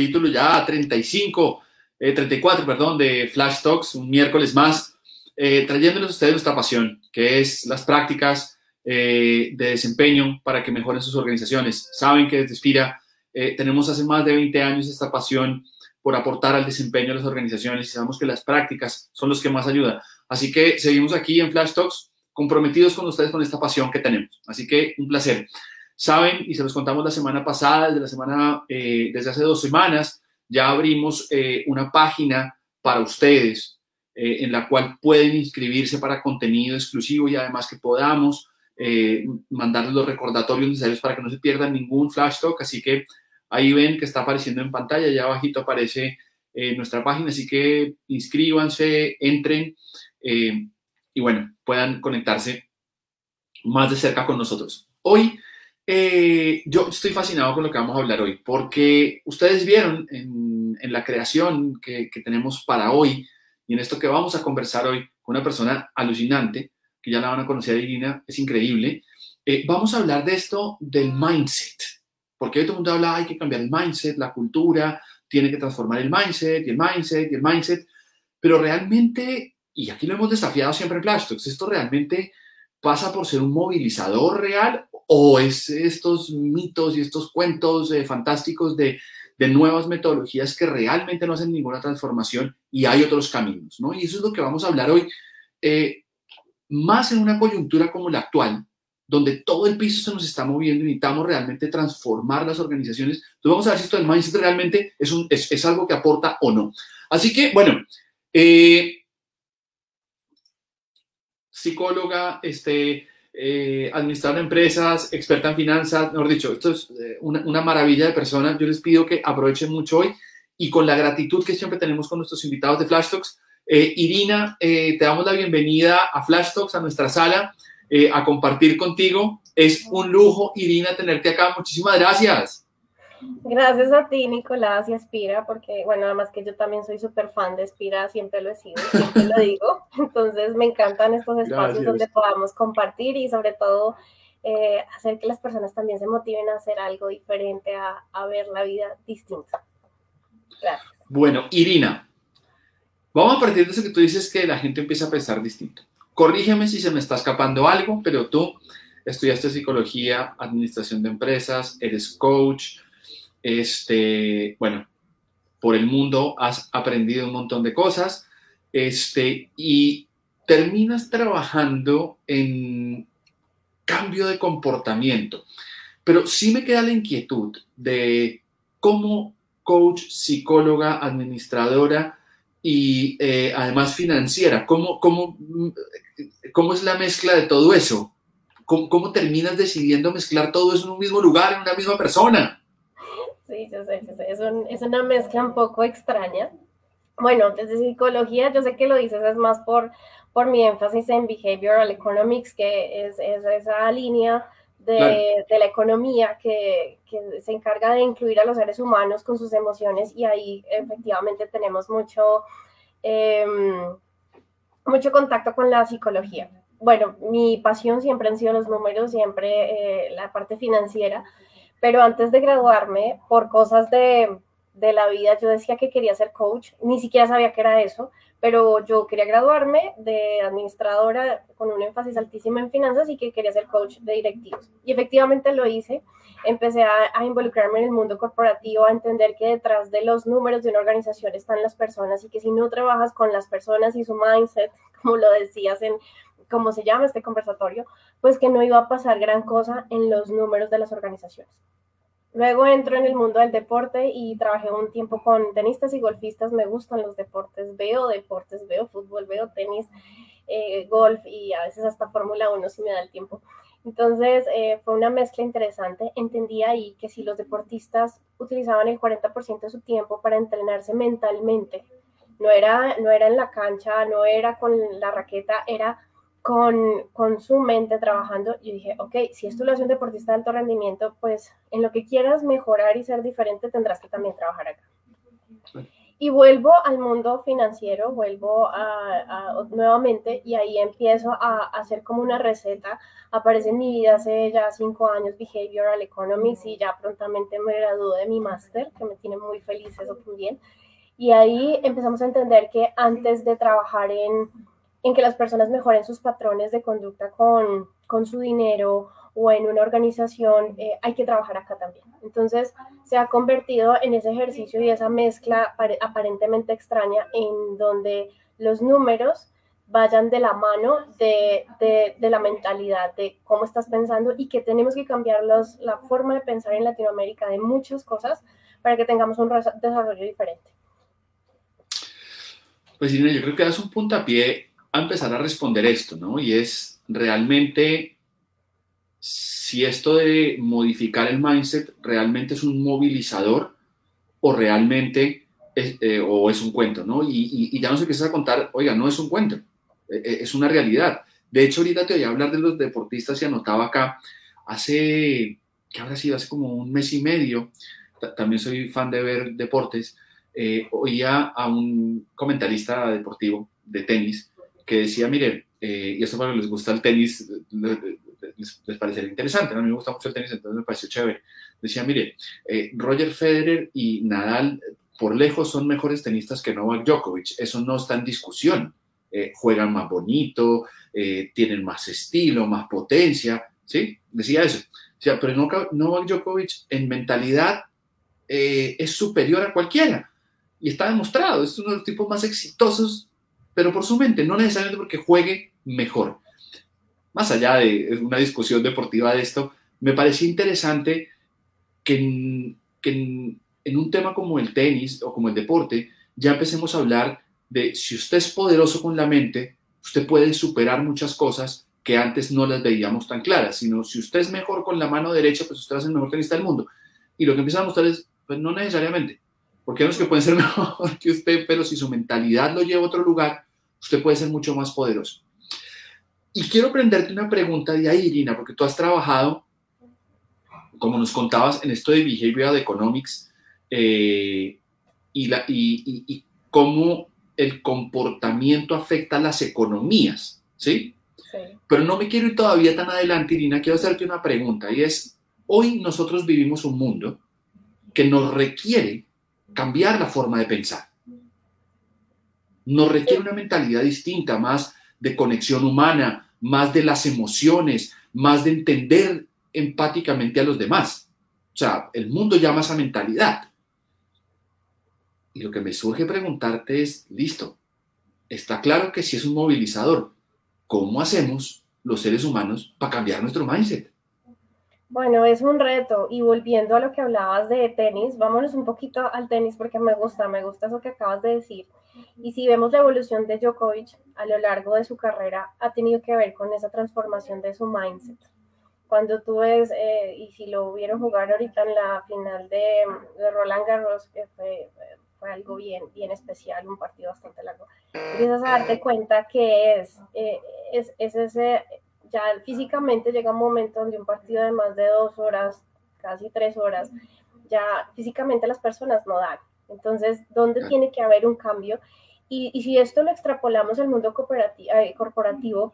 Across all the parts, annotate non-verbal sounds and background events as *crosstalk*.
capítulo ya 35, 34, eh, perdón, de Flash Talks, un miércoles más, eh, trayéndoles a ustedes nuestra pasión, que es las prácticas de desempeño para que mejoren sus organizaciones. Saben que desde Spira tenemos hace más de 20 años esta pasión por aportar al desempeño de las organizaciones y sabemos que las prácticas son los que más ayudan. Así que seguimos aquí en Flash Talks comprometidos con ustedes con esta pasión que tenemos. Así que un placer. Saben, y se los contamos la semana pasada, desde la semana, eh, desde hace dos semanas, ya abrimos eh, una página para ustedes eh, en la cual pueden inscribirse para contenido exclusivo y además que podamos mandarles los recordatorios necesarios para que no se pierdan ningún flash talk. Así que ahí ven que está apareciendo en pantalla, ya abajito aparece nuestra página, así que inscríbanse, entren y bueno, puedan conectarse más de cerca con nosotros. Hoy eh, yo estoy fascinado con lo que vamos a hablar hoy, porque ustedes vieron en, la creación que, tenemos para hoy y en esto que vamos a conversar hoy con una persona alucinante, que ya la van a conocer, Irina, es increíble. Eh, vamos a hablar de esto del mindset, porque hoy todo el mundo habla, hay que cambiar el mindset, la cultura, tiene que transformar el mindset y el mindset y el mindset, pero realmente, y aquí lo hemos desafiado siempre en Plastox, esto realmente pasa por ser un movilizador real o es estos mitos y estos cuentos eh, fantásticos de, nuevas metodologías que realmente no hacen ninguna transformación y hay otros caminos, ¿no? Y eso es lo que vamos a hablar hoy, eh, más en una coyuntura como la actual, donde todo el piso se nos está moviendo y necesitamos realmente transformar las organizaciones. Entonces vamos a ver si esto del mindset realmente es, un, es, algo que aporta o no. Así que, bueno, eh, psicóloga, este, eh, de empresas, experta en finanzas, mejor dicho, esto es eh, una, maravilla de personas. Yo les pido que aprovechen mucho hoy y con la gratitud que siempre tenemos con nuestros invitados de Flash Talks. Eh, Irina, te damos la bienvenida a Flash Talks, a nuestra sala, a compartir contigo. Es un lujo, Irina, tenerte acá. Muchísimas gracias. Gracias a ti, Nicolás y Espira, porque, bueno, además que yo también soy súper fan de Espira, siempre lo he sido, siempre lo digo. *laughs* Entonces, me encantan estos espacios donde podamos compartir y, sobre todo, eh, hacer que las personas también se motiven a hacer algo diferente, a, a ver la vida distinta. Gracias. Bueno, Irina, vamos a partir de eso que tú dices que la gente empieza a pensar distinto. Corrígeme si se me está escapando algo, pero tú estudiaste psicología, administración de empresas, eres coach, este, bueno, por el mundo has aprendido un montón de cosas, este, y terminas trabajando en cambio de comportamiento. Pero sí me queda la inquietud de cómo coach, psicóloga, administradora y eh, además financiera, ¿cómo, cómo, cómo es la mezcla de todo eso? ¿Cómo, ¿Cómo terminas decidiendo mezclar todo eso en un mismo lugar, en una misma persona? Sí, yo sé, yo sé. Es, es, una mezcla un poco extraña. Bueno, desde psicología, yo sé que lo dices es más por, por mi énfasis en behavioral economics, que es, es esa línea de, de la economía que, que, se encarga de incluir a los seres humanos con sus emociones y ahí efectivamente tenemos mucho, em, mucho contacto con la psicología. Bueno, mi pasión siempre han sido los números, siempre eh, la parte financiera pero antes de graduarme, por cosas de, de, la vida, yo decía que quería ser coach, ni siquiera sabía que era eso, pero yo quería graduarme de administradora con un énfasis altísimo en finanzas y que quería ser coach de directivos. Y efectivamente lo hice. Empecé a, a, involucrarme en el mundo corporativo, a entender que detrás de los números de una organización están las personas y que si no trabajas con las personas y su mindset, *laughs* como lo decías en cómo se llama este conversatorio, pues que no iba a pasar gran cosa en los números de las organizaciones. Luego entro en el mundo del deporte y trabajé un tiempo con tenistas y golfistas. Me gustan los deportes, veo deportes, veo fútbol, veo tenis, eh, golf y a veces hasta Fórmula 1 si me da el tiempo. Entonces eh, fue una mezcla interesante. Entendí ahí que si los deportistas utilizaban el 40% de su tiempo para entrenarse mentalmente, no era, no era en la cancha, no era con la raqueta, era con, con, su mente trabajando, yo dije, ok, si esto lo hace un deportista de alto rendimiento, pues en lo que quieras mejorar y ser diferente tendrás que también trabajar acá. Y vuelvo al mundo financiero, vuelvo a, nuevamente y ahí empiezo a, hacer como una receta. Aparece en mi vida hace ya cinco años Behavioral Economics y ya prontamente me graduó de mi máster, que me tiene muy feliz eso también. Y ahí empezamos a entender que antes de trabajar en, en que las personas mejoren sus patrones de conducta con, con su dinero o en una organización, eh, hay que trabajar acá también. Entonces, se ha convertido en ese ejercicio y esa mezcla aparentemente extraña en donde los números vayan de la mano de, de, la mentalidad, de cómo estás pensando y que tenemos que cambiar los, la forma de pensar en Latinoamérica de muchas cosas para que tengamos un desarrollo diferente. Pues Irene, yo creo que das un puntapié a empezar a responder esto, ¿no? Y es realmente si esto de modificar el mindset realmente es un movilizador o realmente es, eh, o es un cuento, ¿no? Y, ya nos empiezas a contar, oiga, no es un cuento, e, e, es una realidad. De hecho, ahorita te voy a hablar de los deportistas y anotaba acá, hace, ¿qué habrá sido? Hace como un mes y medio, también soy fan de ver deportes, eh, oía a un comentarista deportivo de tenis que decía, mire, eh, y esto para los les gusta el tenis, les, les parecería interesante, ¿no? a mí me gusta mucho el tenis, entonces me pareció chévere. Decía, mire, eh, Roger Federer y Nadal por lejos son mejores tenistas que Novak Djokovic, eso no está en discusión. Eh, juegan más bonito, eh, tienen más estilo, más potencia, ¿sí? Decía eso. O sea, pero Novak Djokovic en mentalidad es superior a cualquiera. Y está demostrado, es uno de los tipos más exitosos, pero por su mente, no necesariamente porque juegue mejor más allá de una discusión deportiva de esto, me parecía interesante que, en, un tema como el tenis o como el deporte, ya empecemos a hablar de si usted es poderoso con la mente, usted puede superar muchas cosas que antes no las veíamos tan claras, sino si usted es mejor con la mano derecha, pues usted es el mejor tenista del mundo. Y lo que empieza a mostrar es, pues no necesariamente, porque no es que pueden ser *laughs* mejor que usted, pero si su mentalidad lo lleva a otro lugar, usted puede ser mucho más poderoso. Y quiero prenderte una pregunta de ahí, Irina, porque tú has trabajado, como nos contabas, en esto de Behavioral Economics eh, y, la, y, cómo el comportamiento afecta a las economías, ¿sí? ¿sí? Pero no me quiero ir todavía tan adelante, Irina, quiero hacerte una pregunta y es, hoy nosotros vivimos un mundo que nos requiere cambiar la forma de pensar. Nos requiere una mentalidad distinta, más de conexión humana, más de las emociones, más de entender empáticamente a los demás. O sea, el mundo llama esa mentalidad. Y lo que me surge preguntarte es, listo, está claro que si es un movilizador, ¿cómo hacemos los seres humanos para cambiar nuestro mindset? Bueno, es un reto. Y volviendo a lo que hablabas de tenis, vámonos un poquito al tenis porque me gusta, me gusta eso que acabas de decir. Y si vemos la evolución de Djokovic a lo largo de su carrera, ha tenido que ver con esa transformación de su mindset. Cuando tú ves, eh, y si lo vieron jugar ahorita en la final de, Roland Garros, que fue, fue, algo bien, bien especial, un partido bastante largo, empiezas a darte cuenta que es, eh, es, es ese ya físicamente llega un momento donde un partido de más de dos horas, casi tres horas, ya físicamente las personas no dan. Entonces, ¿dónde tiene que haber un cambio? Y, si esto lo extrapolamos al mundo eh, corporativo,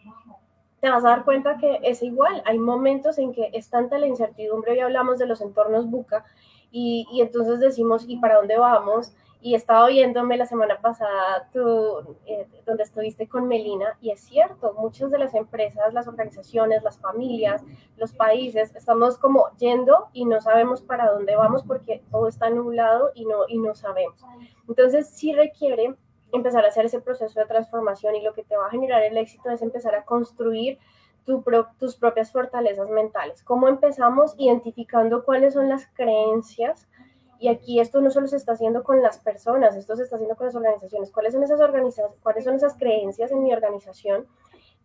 te vas a dar cuenta que es igual. Hay momentos en que es tanta la incertidumbre, hoy hablamos de los entornos buca, y, y entonces decimos, ¿y para dónde vamos? Y estaba viéndome la semana pasada tú, eh, donde estuviste con Melina, y es cierto, muchas de las empresas, las organizaciones, las familias, los países, estamos como yendo y no sabemos para dónde vamos porque todo está nublado y no, y no sabemos. Entonces sí requiere empezar a hacer ese proceso de transformación y lo que te va a generar el éxito es empezar a construir tus propias fortalezas mentales. ¿Cómo empezamos identificando cuáles son las creencias? Y aquí esto no solo se está haciendo con las personas, esto se está haciendo con las organizaciones. ¿Cuáles son esas organizaciones? ¿Cuáles son esas creencias en mi organización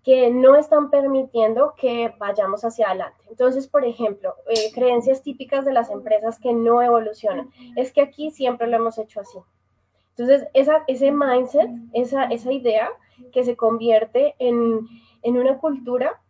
que no están permitiendo que vayamos hacia adelante? Entonces, por ejemplo, eh, creencias típicas de las empresas que no evolucionan. Es que aquí siempre lo hemos hecho así. Entonces, esa, ese mindset, esa, esa idea que se convierte en, en una cultura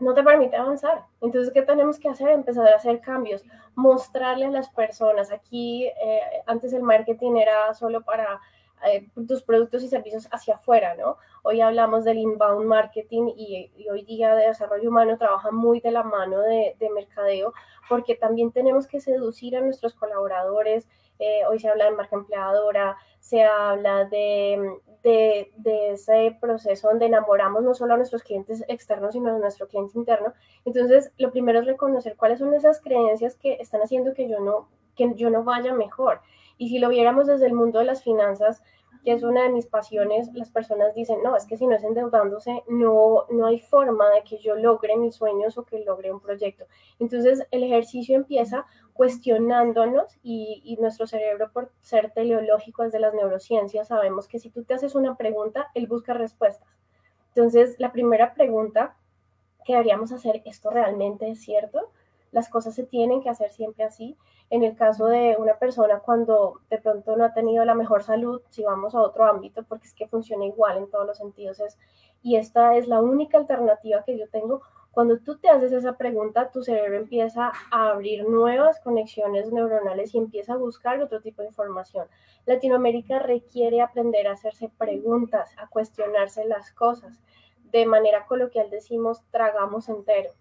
no te permite avanzar. Entonces, ¿qué tenemos que hacer? Empezar a hacer cambios, mostrarle a las personas. Aquí, eh, antes el marketing era solo para eh, tus productos y servicios hacia afuera, ¿no? Hoy hablamos del inbound marketing y, hoy día de desarrollo humano trabaja muy de la mano de, de mercadeo porque también tenemos que seducir a nuestros colaboradores. Hoy se habla de marca empleadora, se habla de, de, de, ese proceso donde enamoramos no solo a nuestros clientes externos, sino a nuestro cliente interno. Entonces, lo primero es reconocer cuáles son esas creencias que están haciendo que yo no, que yo no vaya mejor. Y si lo viéramos desde el mundo de las finanzas, que es una de mis pasiones, las personas dicen, no, es que si no es endeudándose, no, no hay forma de que yo logre mis sueños o que logre un proyecto. Entonces, el ejercicio empieza cuestionándonos y, nuestro cerebro, por ser teleológico desde las neurociencias, sabemos que si tú te haces una pregunta, él busca respuestas. Entonces, la primera pregunta que deberíamos hacer, ¿esto realmente es cierto? las cosas se tienen que hacer siempre así. En el caso de una persona cuando de pronto no ha tenido la mejor salud, si vamos a otro ámbito, porque es que funciona igual en todos los sentidos, es, y esta es la única alternativa que yo tengo. Cuando tú te haces esa pregunta, tu cerebro empieza a abrir nuevas conexiones neuronales y empieza a buscar otro tipo de información. Latinoamérica requiere aprender a hacerse preguntas, a cuestionarse las cosas. De manera coloquial decimos, tragamos entero.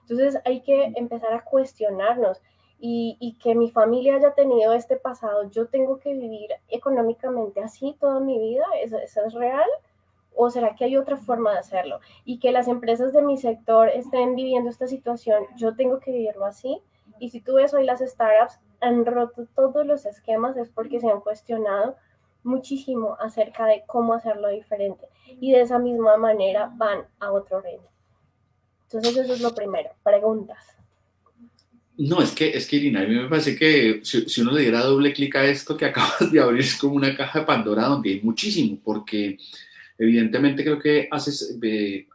Entonces hay que empezar a cuestionarnos y, que mi familia haya tenido este pasado, yo tengo que vivir económicamente así toda mi vida, ¿eso, es real? ¿O será que hay otra forma de hacerlo? Y que las empresas de mi sector estén viviendo esta situación, yo tengo que vivirlo así. Y si tú ves hoy las startups han roto todos los esquemas es porque se han cuestionado muchísimo acerca de cómo hacerlo diferente. Y de esa misma manera van a otro reino. Entonces eso es lo primero, preguntas. No, es que, es que Irina, a mí me parece que si, uno le diera doble clic a esto que *laughs* acabas de abrir, es como una caja de Pandora donde hay muchísimo, porque evidentemente creo que haces, eh,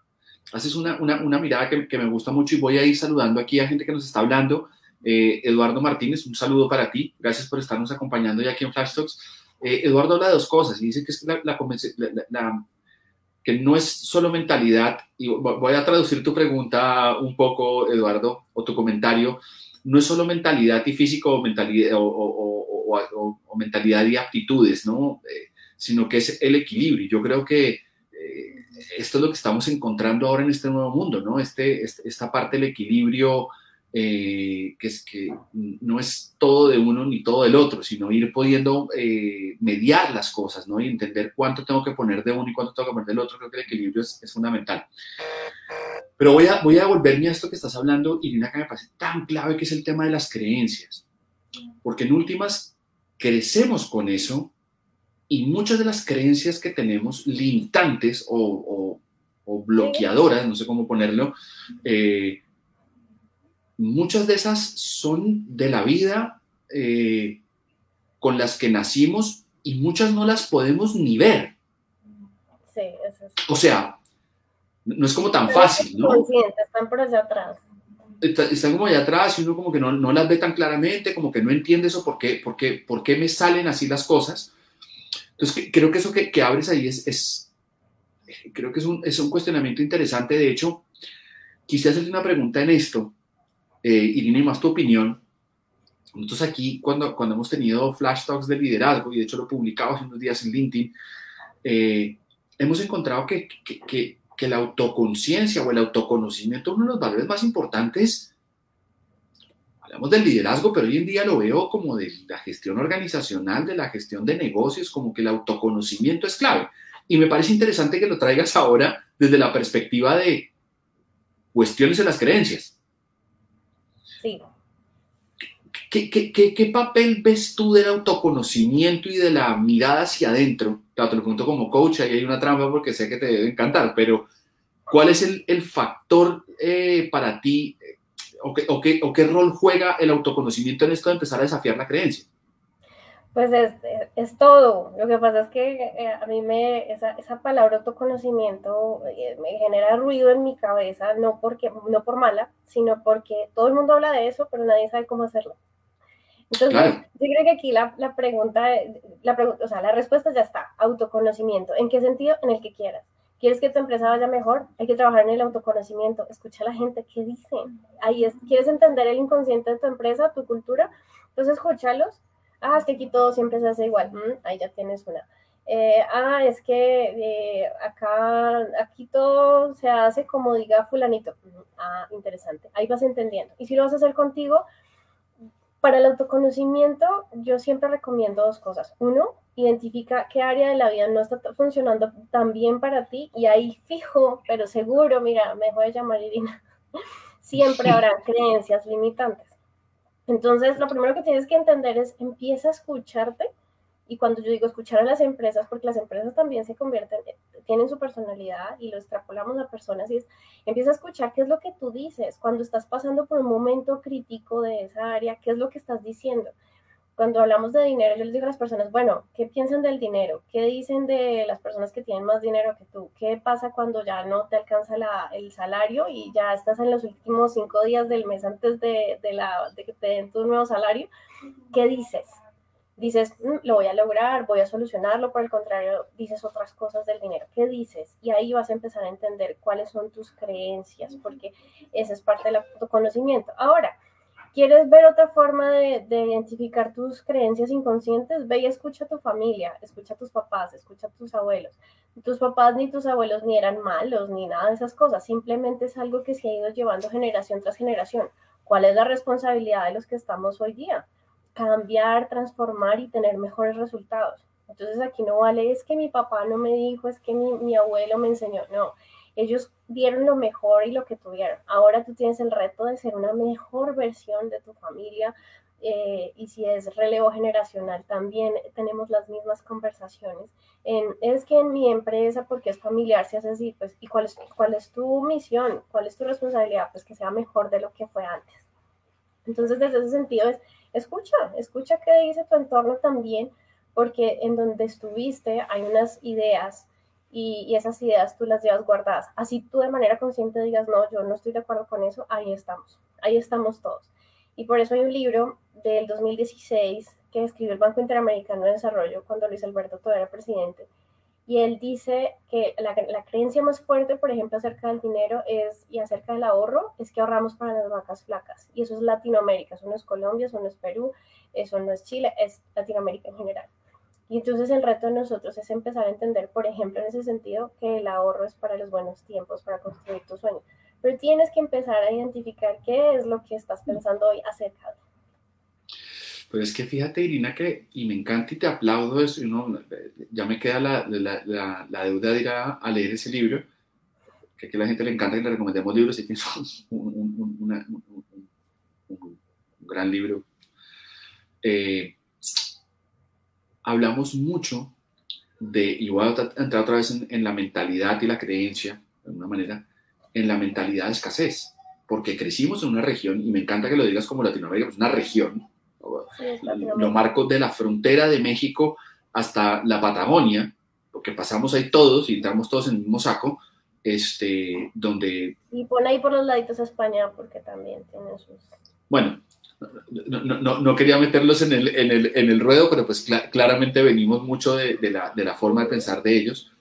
haces una, una, una mirada que, que, me gusta mucho y voy a ir saludando aquí a gente que nos está hablando. Eh, Eduardo Martínez, un saludo para ti, gracias por estarnos acompañando ya aquí en Flash Talks. Eh, Eduardo habla de dos cosas y dice que es la, la, la que no es solo mentalidad, y voy a traducir tu pregunta un poco, Eduardo, o tu comentario, no es solo mentalidad y físico o mentalidad, o, mentalidad y aptitudes, ¿no? Eh, sino que es el equilibrio. Yo creo que eh, esto es lo que estamos encontrando ahora en este nuevo mundo, ¿no? Este, este esta parte del equilibrio eh, que es que no es todo de uno ni todo del otro, sino ir pudiendo eh, mediar las cosas, ¿no? Y entender cuánto tengo que poner de uno y cuánto tengo que poner del otro, creo que el equilibrio es, es fundamental. Pero voy a, voy a volverme a esto que estás hablando, Irina, que me parece tan clave, que es el tema de las creencias. Porque en últimas, crecemos con eso y muchas de las creencias que tenemos limitantes o, o, o bloqueadoras, no sé cómo ponerlo, eh, muchas de esas son de la vida eh, con las que nacimos y muchas no las podemos ni ver. Sí, eso es. O sea, no es como tan fácil, ¿no? Están por allá atrás. están como allá atrás y uno como que no, no, las ve tan claramente, como que no entiende eso, por qué, por qué, por qué me salen así las cosas. Entonces, creo que eso que, que abres ahí es, es, creo que es un, es un cuestionamiento interesante. De hecho, quise hacerle una pregunta en esto eh, Irina, y más tu opinión. Nosotros aquí, cuando, cuando hemos tenido flash talks de liderazgo, y de hecho lo publicamos hace unos días en LinkedIn, eh, hemos encontrado que, que, que, que, la autoconciencia o el autoconocimiento es uno de los valores más importantes. Hablamos del liderazgo, pero hoy en día lo veo como de la gestión organizacional, de la gestión de negocios, como que el autoconocimiento es clave. Y me parece interesante que lo traigas ahora desde la perspectiva de cuestiones de las creencias. Sí. ¿Qué, qué, qué, papel ves tú del autoconocimiento y de la mirada hacia adentro? Claro, te lo pregunto como coach, ahí hay una trampa porque sé que te debe encantar, pero ¿cuál es el, el factor eh, para ti o, qué, o, qué, o qué rol juega el autoconocimiento en esto de empezar a desafiar la creencia? Pues es, es, todo. Lo que pasa es que eh, a mí me, esa, esa palabra autoconocimiento eh, me genera ruido en mi cabeza, no, porque, no por mala, sino porque todo el mundo habla de eso, pero nadie sabe cómo hacerlo. Entonces, yo creo que aquí la, la pregunta, la pregunta, o sea, la respuesta ya está, autoconocimiento. ¿En qué sentido? En el que quieras ¿Quieres que tu empresa vaya mejor? Hay que trabajar en el autoconocimiento. Escucha a la gente, ¿qué dicen? Ahí es, ¿Quieres entender el inconsciente de tu empresa, tu cultura? Entonces, escúchalos. Ah, es que aquí todo siempre se hace igual. Mm, ahí ya tienes una. Eh, ah, es que eh, acá, aquí todo se hace como diga fulanito. Mm, ah, interesante. Ahí vas entendiendo. Y si lo vas a hacer contigo, para el autoconocimiento, yo siempre recomiendo dos cosas. Uno, identifica qué área de la vida no está funcionando tan bien para ti y ahí fijo, pero seguro, mira, me voy a llamar Irina, *laughs* siempre habrá *laughs* creencias limitantes. Entonces, lo primero que tienes que entender es, empieza a escucharte y cuando yo digo escuchar a las empresas, porque las empresas también se convierten, tienen su personalidad y lo extrapolamos a personas, y es, empieza a escuchar qué es lo que tú dices cuando estás pasando por un momento crítico de esa área, qué es lo que estás diciendo cuando hablamos de dinero, yo les digo a las personas, bueno, ¿qué piensan del dinero? ¿Qué dicen de las personas que tienen más dinero que tú? ¿Qué pasa cuando ya no te alcanza el salario y ya estás en los últimos cinco días del mes antes de, que te den tu nuevo salario? ¿Qué dices? Dices, mm, lo voy a lograr, voy a solucionarlo, por el contrario, dices otras cosas del dinero. ¿Qué dices? Y ahí vas a empezar a entender cuáles son tus creencias, porque ese es parte del conocimiento. Ahora, ¿Quieres ver otra forma de, identificar tus creencias inconscientes? Ve y escucha a tu familia, escucha a tus papás, escucha a tus abuelos. Tus papás ni tus abuelos ni eran malos ni nada de esas cosas, simplemente es algo que se ha ido llevando generación tras generación. ¿Cuál es la responsabilidad de los que estamos hoy día? Cambiar, transformar y tener mejores resultados. Entonces aquí no vale, es que mi papá no me dijo, es que mi, mi abuelo me enseñó, no ellos dieron lo mejor y lo que tuvieron. Ahora tú tienes el reto de ser una mejor versión de tu familia. Eh, y si es relevo generacional, también tenemos las mismas conversaciones. En, es que en mi empresa, porque es familiar, se hace así, pues, ¿y cuál es, cuál es tu misión? ¿Cuál es tu responsabilidad? Pues que sea mejor de lo que fue antes. Entonces, desde ese sentido, es escucha, escucha qué dice tu entorno también, porque en donde estuviste hay unas ideas y, esas ideas tú las llevas guardadas. Así tú de manera consciente digas, no, yo no estoy de acuerdo con eso, ahí estamos, ahí estamos todos. Y por eso hay un libro del 2016 que escribió el Banco Interamericano de Desarrollo cuando Luis Alberto todavía era presidente. Y él dice que la, la, creencia más fuerte, por ejemplo, acerca del dinero es, y acerca del ahorro, es que ahorramos para las vacas flacas. Y eso es Latinoamérica, eso no es Colombia, eso no es Perú, eso no es Chile, es Latinoamérica en general. Y entonces el reto de nosotros es empezar a entender, por ejemplo, en ese sentido, que el ahorro es para los buenos tiempos, para construir tu sueño. Pero tienes que empezar a identificar qué es lo que estás pensando hoy acerca de. Pues es que fíjate, Irina, que, y me encanta y te aplaudo, eso, ya me queda la, la, la, deuda de ir a, leer ese libro, que a la gente le encanta que le recomendemos libros, y que es un, un, gran libro. Eh, hablamos mucho de, y voy a entrar otra vez en, la mentalidad y la creencia, de alguna manera, en la mentalidad de escasez, porque crecimos en una región, y me encanta que lo digas como Latinoamérica, es una región, lo marco de la frontera de México hasta la Patagonia, porque pasamos ahí todos y entramos todos en el mismo saco, este, donde... Y pon ahí por los laditos a España, porque también tiene sus... Bueno, no, no, quería meterlos en el, en, el, en el, ruedo, pero pues claramente venimos mucho de, de, la, de, la, forma de pensar de ellos.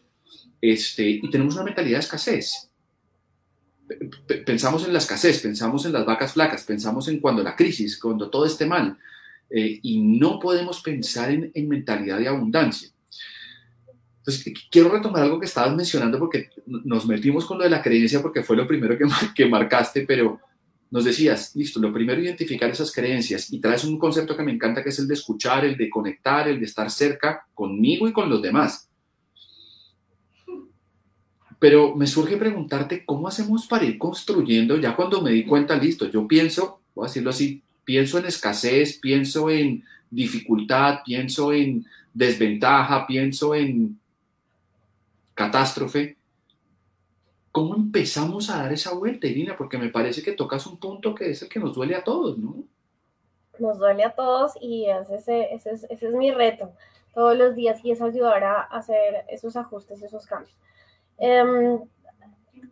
Este, y tenemos una mentalidad de escasez. Pensamos en la escasez, pensamos en las vacas flacas, pensamos en cuando la crisis, cuando todo esté mal. Eh, y no podemos pensar en, en, mentalidad de abundancia. Entonces, quiero retomar algo que estabas mencionando porque nos metimos con lo de la creencia porque fue lo primero que, que marcaste, pero nos decías, listo, lo primero identificar esas creencias y traes un concepto que me encanta que es el de escuchar, el de conectar, el de estar cerca conmigo y con los demás. Pero me surge preguntarte cómo hacemos para ir construyendo, ya cuando me di cuenta, listo, yo pienso, voy a decirlo así, pienso en escasez, pienso en dificultad, pienso en desventaja, pienso en catástrofe, ¿Cómo empezamos a dar esa vuelta, Irina? Porque me parece que tocas un punto que es el que nos duele a todos, ¿no? Nos duele a todos y ese, ese, es, ese es mi reto todos los días y eso ayudará a hacer esos ajustes, esos cambios. Em,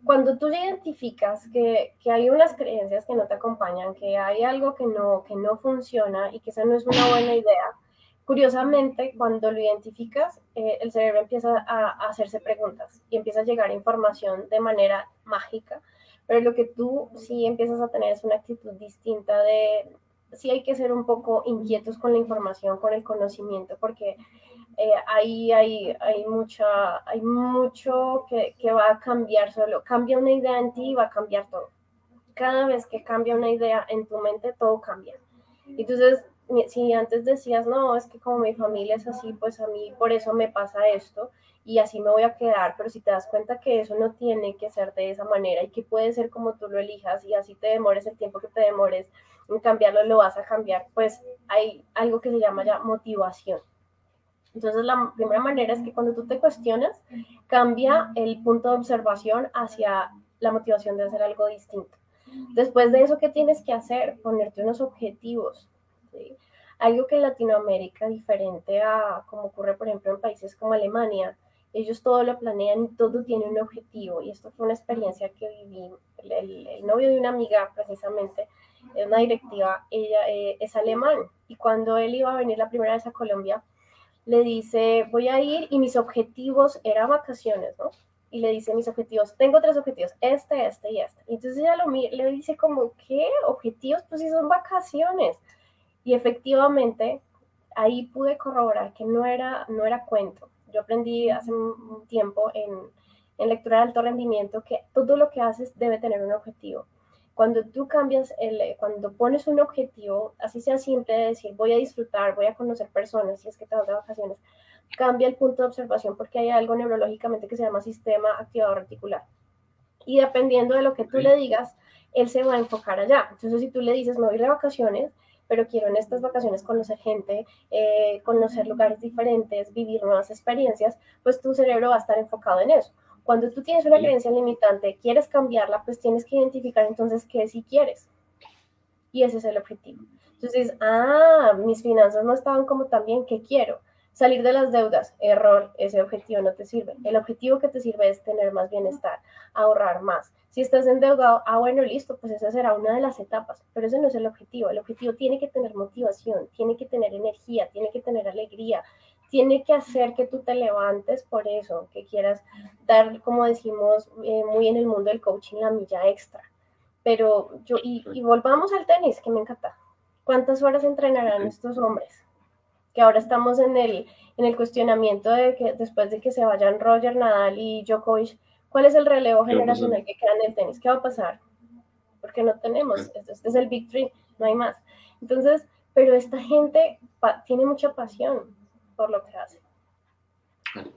cuando tú identificas que, que, hay unas creencias que no te acompañan, que hay algo que no, que no funciona y que esa no es una buena idea, Curiosamente, cuando lo identificas, eh, el cerebro empieza a, hacerse preguntas y empieza a llegar información de manera mágica, pero lo que tú sí empiezas a tener es una actitud distinta de, sí hay que ser un poco inquietos con la información, con el conocimiento, porque eh, ahí hay, hay, mucha, hay mucho que, que, va a cambiar solo. Cambia una idea en ti y va a cambiar todo. Cada vez que cambia una idea en tu mente, todo cambia. Entonces, si antes decías, no, es que como mi familia es así, pues a mí por eso me pasa esto y así me voy a quedar, pero si te das cuenta que eso no tiene que ser de esa manera y que puede ser como tú lo elijas y así te demores el tiempo que te demores en cambiarlo, lo vas a cambiar, pues hay algo que se llama ya motivación. Entonces, la primera manera es que cuando tú te cuestionas, cambia el punto de observación hacia la motivación de hacer algo distinto. Después de eso, ¿qué tienes que hacer? Ponerte unos objetivos. Algo que en Latinoamérica, diferente a como ocurre, por ejemplo, en países como Alemania, ellos todo lo planean y todo tiene un objetivo. Y esto fue una experiencia que viví. El, novio de una amiga, precisamente, es una directiva, ella eh, es alemán. Y cuando él iba a venir la primera vez a Colombia, le dice, voy a ir y mis objetivos eran vacaciones, ¿no? Y le dice mis objetivos, tengo tres objetivos, este, este y este. Y entonces ella lo, le dice como, ¿qué? Objetivos, pues si son vacaciones. Y efectivamente, ahí pude corroborar que no era, no era cuento. Yo aprendí hace un tiempo en, en lectura de alto rendimiento que todo lo que haces debe tener un objetivo. Cuando tú cambias, el, cuando pones un objetivo, así sea simple de decir voy a disfrutar, voy a conocer personas, si es que te vas de vacaciones, cambia el punto de observación porque hay algo neurológicamente que se llama sistema activador reticular. Y dependiendo de lo que tú le digas, él se va a enfocar allá. Entonces, si tú le dices, me voy de vacaciones, pero quiero en estas vacaciones conocer gente, eh, conocer lugares diferentes, vivir nuevas experiencias, pues tu cerebro va a estar enfocado en eso. Cuando tú tienes una creencia limitante, quieres cambiarla, pues tienes que identificar entonces qué sí quieres. Y ese es el objetivo. Entonces, ah, mis finanzas no estaban como tan bien, ¿qué quiero? Salir de las deudas, error, ese objetivo no te sirve. El objetivo que te sirve es tener más bienestar, ahorrar más. Si estás endeudado, ah, bueno, listo, pues esa será una de las etapas, pero ese no es el objetivo. El objetivo tiene que tener motivación, tiene que tener energía, tiene que tener alegría, tiene que hacer que tú te levantes por eso, que quieras dar, como decimos eh, muy en el mundo del coaching, la milla extra. Pero yo, y, volvamos al tenis, que me encanta. ¿Cuántas horas entrenarán estos hombres? Que ahora estamos en el, en el cuestionamiento de que después de que se vayan Roger, Nadal y Djokovic, ¿cuál es el relevo generacional que queda en el tenis? ¿Qué va a pasar? Porque no tenemos, este, este es el Big Three, no hay más. Entonces, pero esta gente tiene mucha pasión, por lo que hace.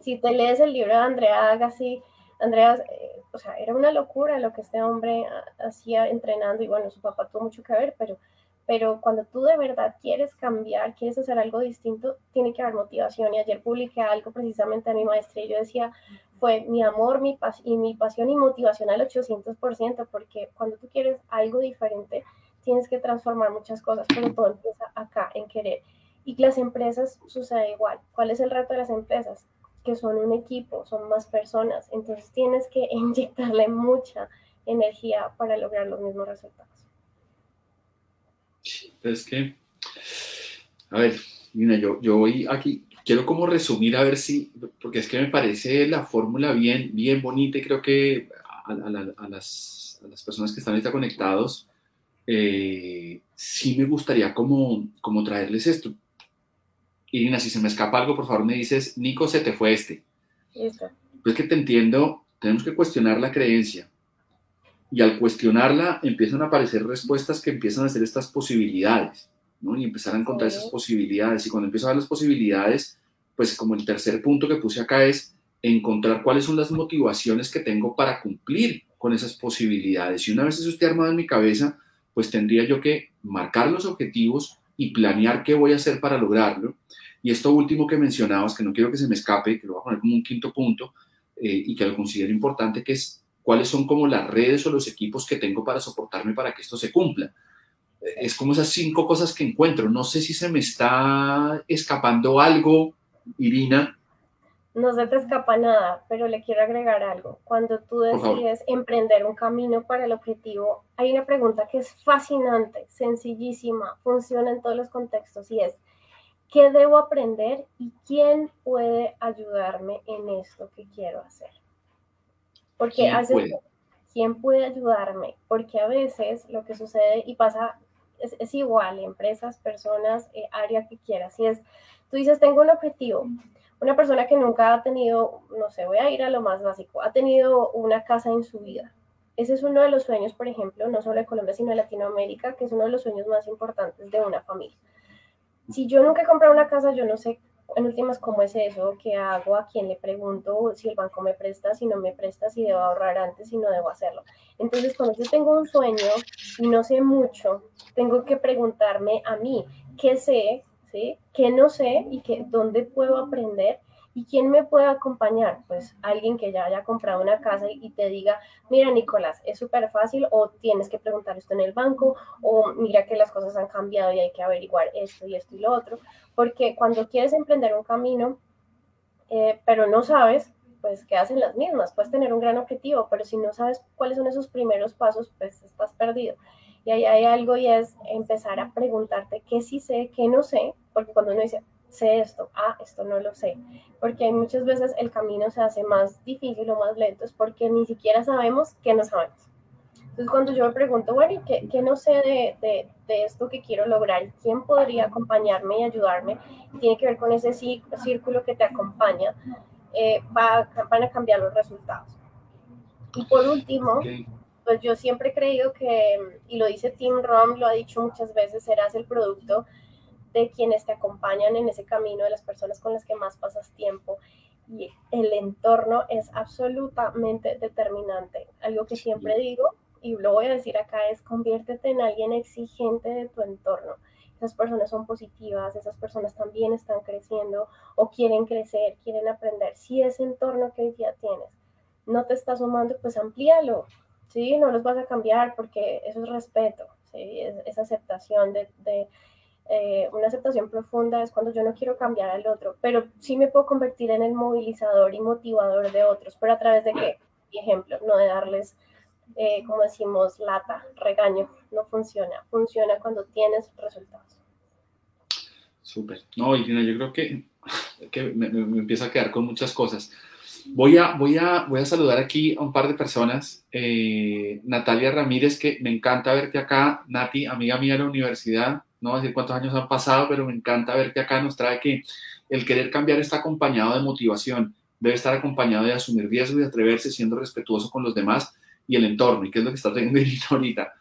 Si te lees el libro de Andrea Agassi, Andrea, eh, o sea, era una locura lo que este hombre hacía entrenando y bueno, su papá tuvo mucho que ver, pero, pero cuando tú de verdad quieres cambiar, quieres hacer algo distinto, tiene que haber motivación. Y ayer publiqué algo precisamente a mi maestría y yo decía, fue mi amor mi y mi pasión y motivación al 800%, porque cuando tú quieres algo diferente, tienes que transformar muchas cosas, pero todo empieza acá, en querer. Y las empresas sucede igual. ¿Cuál es el reto de las empresas? Que son un equipo, son más personas. Entonces tienes que *laughs* inyectarle mucha energía para lograr los mismos resultados. Es que, a ver, mira, yo, yo voy aquí, quiero como resumir a ver si, porque es que me parece la fórmula bien, bien bonita y creo que a, las, a las, personas que están ahorita conectados, eh, sí me gustaría como, como traerles esto. Irina, si se me escapa algo, por favor me dices, Nico, se te fue este. Pues que te entiendo, tenemos que cuestionar la creencia. Y al cuestionarla empiezan a aparecer respuestas que empiezan a ser estas posibilidades, ¿no? Y empezar a encontrar esas posibilidades. Y cuando empiezo a ver las posibilidades, pues como el tercer punto que puse acá es encontrar cuáles son las motivaciones que tengo para cumplir con esas posibilidades. Y una vez eso esté armado en mi cabeza, pues tendría yo que marcar los objetivos y planear qué voy a hacer para lograrlo. Y esto último que mencionabas, que no quiero que se me escape, que lo voy a poner como un quinto punto eh, y que lo considero importante, que es cuáles son como las redes o los equipos que tengo para soportarme para que esto se cumpla. Es como esas cinco cosas que encuentro. No sé si se me está escapando algo, Irina, no se te escapa nada, pero le quiero agregar algo. Cuando tú decides emprender un camino para el objetivo, hay una pregunta que es fascinante, sencillísima, funciona en todos los contextos y es, ¿Qué debo aprender y quién puede ayudarme en esto que quiero hacer? Porque a veces, ¿quién puede ayudarme? Porque a veces lo que sucede y pasa es, es igual, empresas, personas, eh, área que quieras. Si es, tú dices, tengo un objetivo. Una persona que nunca ha tenido, no sé, voy a ir a lo más básico, ha tenido una casa en su vida. Ese es uno de los sueños, por ejemplo, no solo de Colombia, sino de Latinoamérica, que es uno de los sueños más importantes de una familia si yo nunca he comprado una casa, yo no sé en últimas cómo es eso, qué hago, a quién le pregunto, si el banco me presta, si no me presta, si debo ahorrar antes, si no debo hacerlo. Entonces, cuando yo tengo un sueño y no sé mucho, tengo que preguntarme a mí qué sé, ¿sí? qué no sé y qué, dónde puedo aprender ¿Y quién me puede acompañar? Pues alguien que ya haya comprado una casa y te diga, mira Nicolás, es súper fácil o tienes que preguntar esto en el banco o mira que las cosas han cambiado y hay que averiguar esto y esto y lo otro. Porque cuando quieres emprender un camino, eh, pero no sabes, pues quedas en las mismas. Puedes tener un gran objetivo, pero si no sabes cuáles son esos primeros pasos, pues estás perdido. Y ahí hay algo y es empezar a preguntarte qué sí sé, qué no sé, porque cuando uno dice, sé esto, ah, esto no lo sé, porque muchas veces el camino se hace más difícil o más lento, es porque ni siquiera sabemos qué no sabemos. Entonces cuando yo me pregunto, bueno, ¿y qué, qué no sé de, de, de, esto que quiero lograr? ¿Quién podría acompañarme y ayudarme? Tiene que ver con ese círculo que te acompaña, eh, va, van a cambiar los resultados. Y por último, pues yo siempre he creído que, y lo dice Tim Rom, lo ha dicho muchas veces, serás el producto de quienes te acompañan en ese camino, de las personas con las que más pasas tiempo. Y el entorno es absolutamente determinante. Algo que siempre digo, y lo voy a decir acá, es conviértete en alguien exigente de tu entorno. Esas personas son positivas, esas personas también están creciendo o quieren crecer, quieren aprender. Si ese entorno que hoy día tienes no te está sumando, pues amplíalo, ¿sí? No los vas a cambiar porque eso es respeto, ¿sí? es, aceptación de, de eh, una aceptación profunda es cuando yo no quiero cambiar al otro, pero sí me puedo convertir en el movilizador y motivador de otros, pero a través de qué? Ejemplo, no de darles, eh, como decimos, lata, regaño, no funciona, funciona cuando tienes resultados. Súper. No, Irina, yo creo que, que me, me, empieza a quedar con muchas cosas. Voy a, voy a, voy a saludar aquí a un par de personas. Eh, Natalia Ramírez, que me encanta verte acá. Nati, amiga mía de la universidad, no voy a decir cuántos años han pasado, pero me encanta ver que acá nos trae que el querer cambiar está acompañado de motivación, debe estar acompañado de asumir riesgos y de atreverse siendo respetuoso con los demás y el entorno, y qué es lo que está teniendo *laughs* ahorita.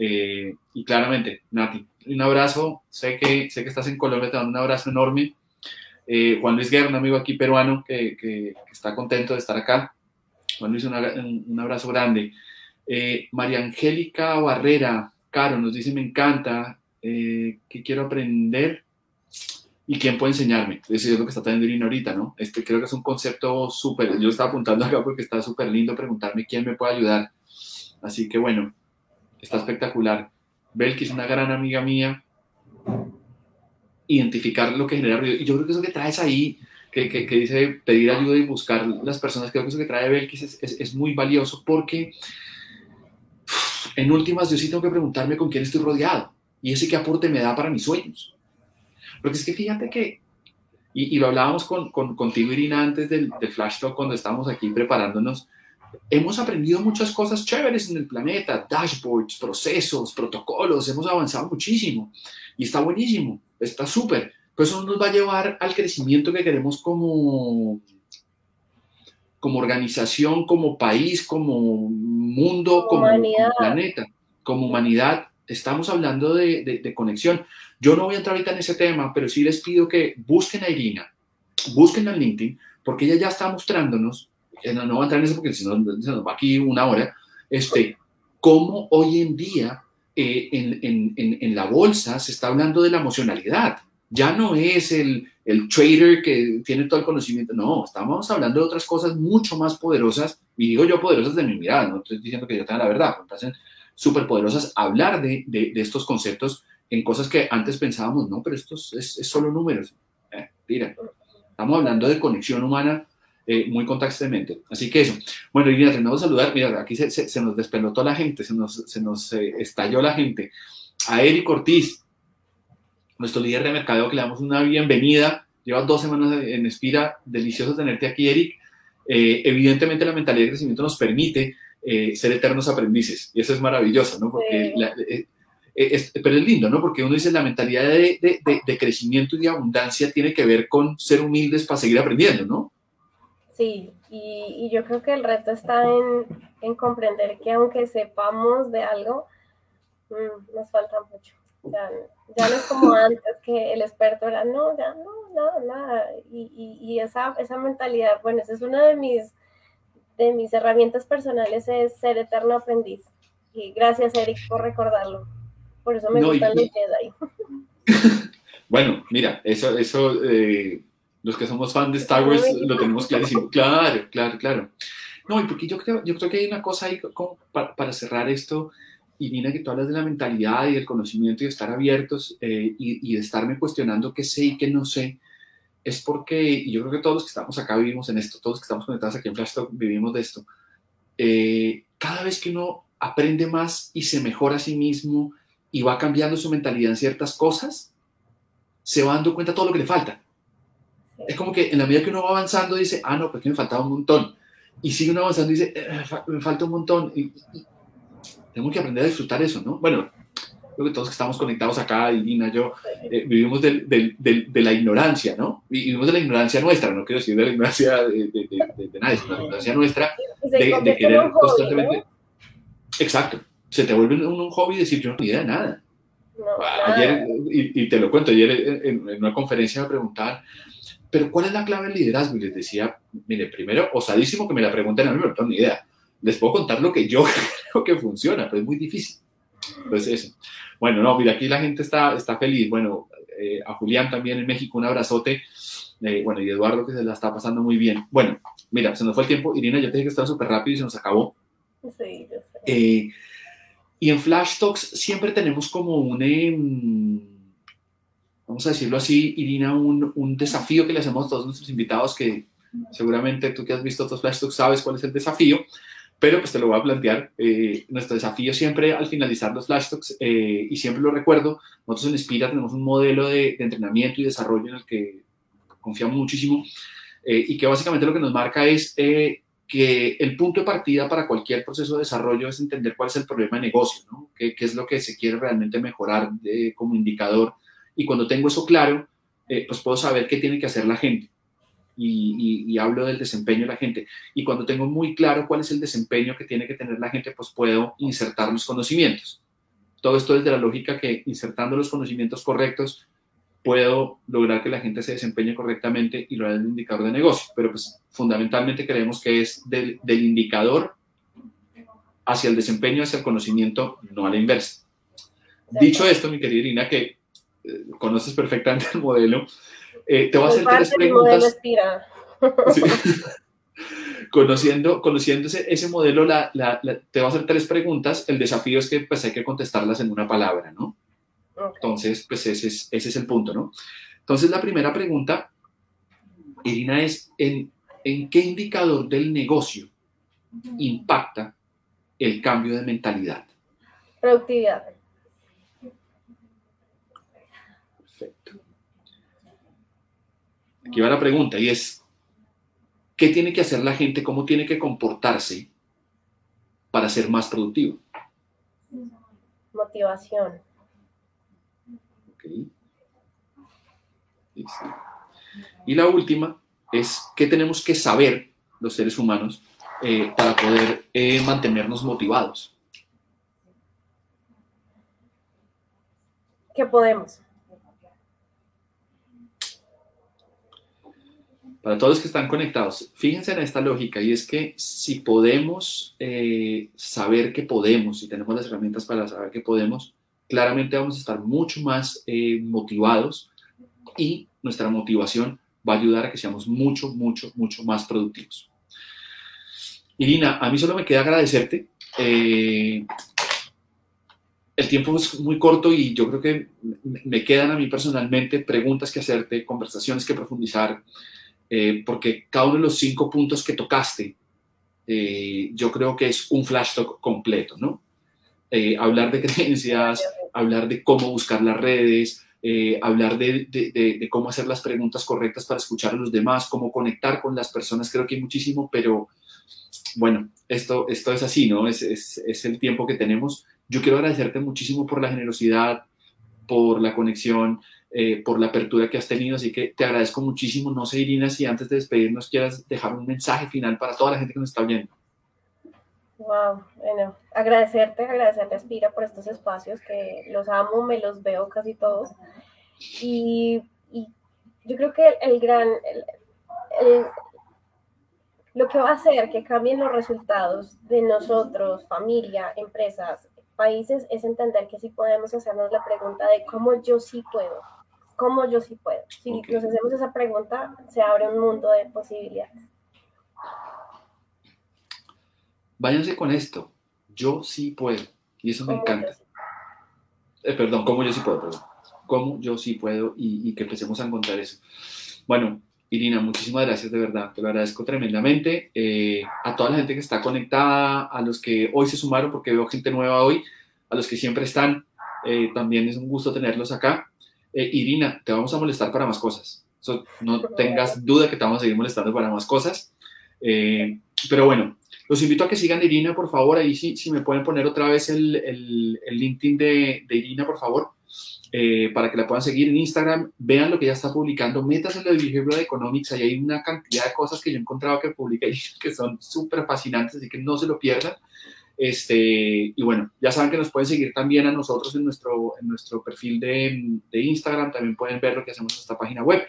Eh, y claramente, Nati, un abrazo, sé que, sé que estás en Colombia, te mando un abrazo enorme. Eh, Juan Luis Guerra, un amigo aquí peruano que, que, está contento de estar acá. Juan Luis, un, abrazo grande. Eh, María Angélica Barrera, Caro, nos dice, me encanta, eh, qué quiero aprender y quién puede enseñarme. Eso es lo que está teniendo Irina ahorita, ¿no? Este, creo que es un concepto súper, yo estaba apuntando acá porque está súper lindo preguntarme quién me puede ayudar. Así que bueno, está espectacular. Belki es una gran amiga mía. Identificar lo que genera ruido. Y yo creo que eso que traes ahí, que, que, dice pedir ayuda y buscar las personas, creo que eso que trae Belkis es, es, es muy valioso porque en últimas yo sí tengo que preguntarme con quién estoy rodeado y ese qué aporte me da para mis sueños. Porque es que fíjate que, y, lo hablábamos con, con, contigo, Irina, antes del, del Flash Talk, cuando estábamos aquí preparándonos, hemos aprendido muchas cosas chéveres en el planeta, dashboards, procesos, protocolos, hemos avanzado muchísimo y está buenísimo, está súper. Pues eso nos va a llevar al crecimiento que queremos como, como organización, como país, como mundo, como, como planeta, como humanidad estamos hablando de, conexión. Yo no voy a entrar ahorita en ese tema, pero sí les pido que busquen a Irina, busquen a LinkedIn, porque ella ya está mostrándonos, eh, no, no voy a entrar en eso porque si no se nos va aquí una hora, este, cómo hoy en día eh, en, la bolsa se está hablando de la emocionalidad. Ya no es el, el trader que tiene todo el conocimiento, no, estamos hablando de otras cosas mucho más poderosas, y digo yo poderosas de mi mirada, no estoy diciendo que yo tenga la verdad, súper poderosas hablar de, de, de, estos conceptos en cosas que antes pensábamos, no, pero esto es, es solo números. Eh, mira, estamos hablando de conexión humana eh, muy contextualmente. Así que eso. Bueno, Irina, tenemos que saludar. Mira, aquí se, se, se, nos despelotó la gente, se nos, se nos eh, estalló la gente. A Eric Ortiz, nuestro líder de mercadeo, que le damos una bienvenida. Lleva dos semanas en Espira. Delicioso tenerte aquí, Eric. Eh, evidentemente, la mentalidad de crecimiento nos permite eh, ser eternos aprendices. Y eso es maravilloso, ¿no? Porque eh, es, pero es lindo, ¿no? Porque uno dice la mentalidad de, de, de, crecimiento y de abundancia tiene que ver con ser humildes para seguir aprendiendo, ¿no? Sí, y, y yo creo que el reto está en, en, comprender que aunque sepamos de algo, mmm, nos falta mucho. Ya, ya, no es como *laughs* antes que el experto era, no, ya no, nada, nada. Y, y, y, esa, esa mentalidad, bueno, esa es una de mis, de mis herramientas personales, es ser eterno aprendiz. Y gracias, Eric, por recordarlo. Por eso me gustan los Jedi. *laughs* bueno, mira, eso, eso eh, los que somos fans de Star Wars lo tenemos clarísimo. Claro, claro, claro. No, y porque yo creo, yo creo que hay una cosa ahí como para, cerrar esto, y mira que tú hablas de la mentalidad y del conocimiento y de estar abiertos eh, y, y, de estarme cuestionando qué sé y qué no sé, es porque, y yo creo que todos los que estamos acá vivimos en esto, todos los que estamos conectados aquí en Flash Talk vivimos de esto. Eh, cada vez que uno aprende más y se mejora a sí mismo y va cambiando su mentalidad en ciertas cosas, se va dando cuenta de todo lo que le falta. Es como que en la medida que uno va avanzando dice, ah, no, porque me faltaba un montón. Y sigue uno avanzando y dice, eh, me falta un montón. Y, tengo que aprender a disfrutar eso, ¿no? Bueno, creo que todos que estamos conectados acá, Irina, yo, eh, vivimos del, del, de la ignorancia, ¿no? Vivimos de la ignorancia nuestra, no quiero decir de la ignorancia de, de nadie, sino de la ignorancia nuestra, de, querer constantemente... Exacto se te vuelve un, un hobby decir yo no tengo idea de nada. ayer, y, te lo cuento, ayer en, una conferencia me preguntaban, pero ¿cuál es la clave del liderazgo? Y les decía, mire, primero, osadísimo que me la pregunten a mí, pero no tengo ni idea. Les puedo contar lo que yo *laughs* creo que funciona, pero es muy difícil. Pues eso. Bueno, no, mira, aquí la gente está, está feliz. Bueno, eh, a Julián también en México, un abrazote. Eh, bueno, y Eduardo que se la está pasando muy bien. Bueno, mira, se nos fue el tiempo. Irina, yo te dije que estaba súper rápido y se nos acabó. Sí, yo sé. Eh, y en Flash Talks siempre tenemos como un, em, vamos a decirlo así, Irina, un, un, desafío que le hacemos a todos nuestros invitados, que seguramente tú que has visto otros Flash Talks sabes cuál es el desafío, pero pues te lo voy a plantear. Eh, nuestro desafío siempre al finalizar los Flash Talks, eh, y siempre lo recuerdo, nosotros en Inspira tenemos un modelo de, entrenamiento y desarrollo en el que confiamos muchísimo, eh, y que básicamente lo que nos marca es que el punto de partida para cualquier proceso de desarrollo es entender cuál es el problema de negocio, ¿no? ¿Qué, es lo que se quiere realmente mejorar como indicador? Y cuando tengo eso claro, eh, pues puedo saber qué tiene que hacer la gente. Y, y, hablo del desempeño de la gente. Y cuando tengo muy claro cuál es el desempeño que tiene que tener la gente, pues puedo insertar los conocimientos. Todo esto desde la lógica que insertando los conocimientos correctos, puedo lograr que la gente se desempeñe correctamente y lo haga el indicador de negocio. Pero pues fundamentalmente creemos que es del, del, indicador hacia el desempeño, hacia el conocimiento, no a la inversa. Dicho esto, mi querida Irina, que eh, conoces perfectamente el modelo, eh, te voy a hacer tres preguntas. Sí. *laughs* conociendo, conociéndose ese modelo, la, la, te voy a hacer tres preguntas. El desafío es que pues, hay que contestarlas en una palabra, ¿no? Entonces, pues ese es, ese es el punto, ¿no? Entonces, la primera pregunta, Irina, es ¿en, ¿en qué indicador del negocio impacta el cambio de mentalidad? Productividad. Perfecto. Aquí va la pregunta y es, ¿qué tiene que hacer la gente? ¿Cómo tiene que comportarse para ser más productivo? Motivación. Y la última es qué tenemos que saber los seres humanos eh, para poder eh, mantenernos motivados. ¿Qué podemos? Para todos los que están conectados, fíjense en esta lógica y es que si podemos eh, saber que podemos, si tenemos las herramientas para saber que podemos, claramente vamos a estar mucho más eh, motivados y nuestra motivación va a ayudar a que seamos mucho, mucho, mucho más productivos. Irina, a mí solo me queda agradecerte. Eh, el tiempo es muy corto y yo creo que me quedan a mí personalmente preguntas que hacerte, conversaciones que profundizar, eh, porque cada uno de los cinco puntos que tocaste, yo creo que es un flash talk completo, ¿no? hablar de *laughs* creencias, hablar de cómo buscar las redes, eh, hablar de, de, cómo hacer las preguntas correctas para escuchar a los demás, cómo conectar con las personas, creo que hay muchísimo, pero bueno, esto, esto es así, ¿no? Es, es, es el tiempo que tenemos. Yo quiero agradecerte muchísimo por la generosidad, por la conexión, eh, por la apertura que has tenido, así que te agradezco muchísimo. No sé, Irina, si antes de despedirnos quieras dejar un mensaje final para toda la gente que nos está viendo. Wow, bueno, agradecerte, agradecerte, Aspira, por estos espacios que los amo, me los veo casi todos. Y, yo creo que el, gran, lo que va a hacer que cambien los resultados de nosotros, familia, empresas, países, es entender que sí podemos hacernos la pregunta de cómo yo sí puedo, cómo yo sí puedo. Si nos hacemos esa pregunta, se abre un mundo de posibilidades. Váyanse con esto, yo sí puedo, y eso me encanta. Eh, perdón, cómo yo sí puedo, perdón. Cómo yo sí puedo y, y que empecemos a encontrar eso. Bueno, Irina, muchísimas gracias de verdad, te lo agradezco tremendamente. Eh, a toda la gente que está conectada, a los que hoy se sumaron, porque veo gente nueva hoy, a los que siempre están, eh, también es un gusto tenerlos acá. Eh, Irina, te vamos a molestar para más cosas. no tengas duda que te vamos a seguir molestando para más cosas. pero bueno, los invito a que sigan a Irina, por favor. Ahí sí, si me pueden poner otra vez el, el, el LinkedIn de, de Irina, por favor. Eh, para que la puedan seguir en Instagram, vean lo que ella está publicando, métanse en lo de Economics, ahí hay una cantidad de cosas que yo he encontrado que publica y *laughs* que son súper fascinantes, así que no se lo pierdan. Este, y bueno, ya saben que nos pueden seguir también a nosotros en nuestro, en nuestro perfil de, Instagram, también pueden ver lo que hacemos en esta página web.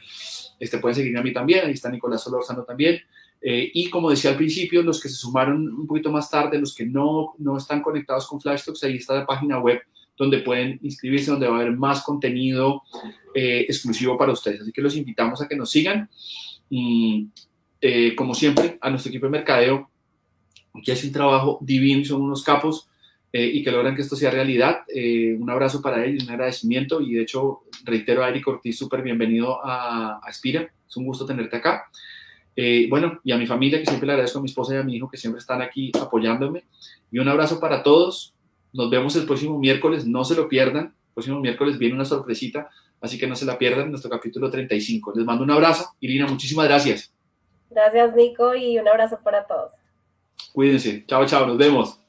Este, pueden seguirme a mí también, ahí está Nicolás Solorzano también. Eh, y como decía al principio, los que se sumaron un poquito más tarde, los que no, no están conectados con Flashtalks, ahí está la página web donde pueden inscribirse, donde va a haber más contenido eh, exclusivo para ustedes. Así que los invitamos a que nos sigan. Y eh, como siempre, a nuestro equipo de mercadeo, que hace un trabajo divino, son unos capos eh, y que logran que esto sea realidad. un abrazo para ellos, un agradecimiento y de hecho reitero a Eric Ortiz, súper bienvenido a, Aspira. Es un gusto tenerte acá. bueno, y a mi familia, que siempre le agradezco a mi esposa y a mi hijo, que siempre están aquí apoyándome. Y un abrazo para todos. Nos vemos el próximo miércoles, no se lo pierdan. El próximo miércoles viene una sorpresita, así que no se la pierdan, nuestro capítulo 35. Les mando un abrazo. Irina, muchísimas gracias. Gracias, Nico, y un abrazo para todos. Cuídense. Chao, chao, nos vemos.